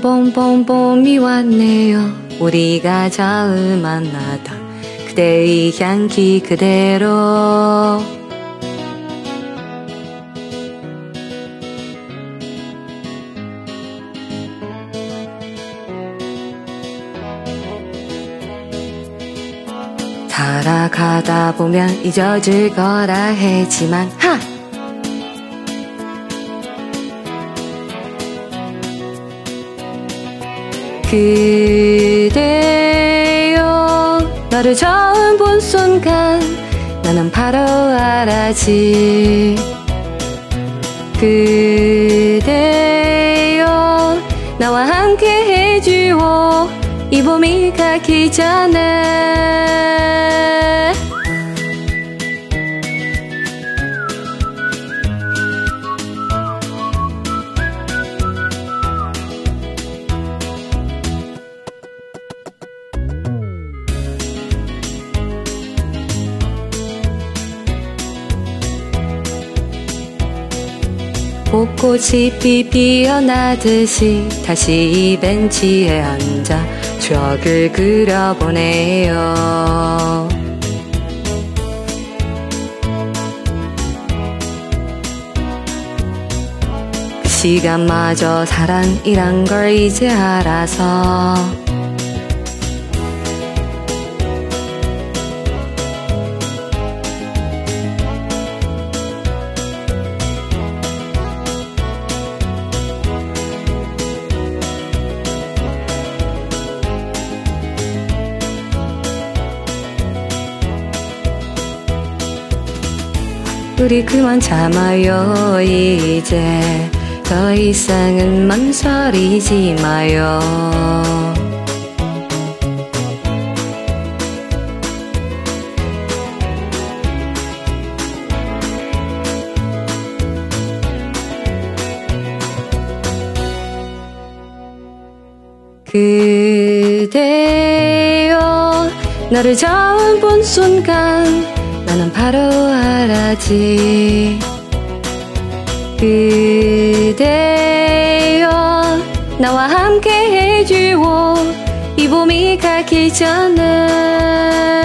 봄봄봄 봄이 왔네요. 우리가 처음 만나던 그대의 향기 그대로. 살아가다 보면 잊어질 거라 했지만 하! 그대여 너를 처음 본 순간 나는 바로 알았지. 그대여 나와 함께 해주오 이 봄이 가기 전에 벚꽃이 피어나듯이 다시 이 벤치에 앉아 추억을 그려보네요. 그 시간마저 사랑이란 걸 이제 알아서 우리 그만 참아요. 이제 더 이상은 망설이지 마요. 그대여 너를 처음 본 순간 나는 바로 알았지. 그대여 나와 함께 해주오. 이 봄이 가기 전에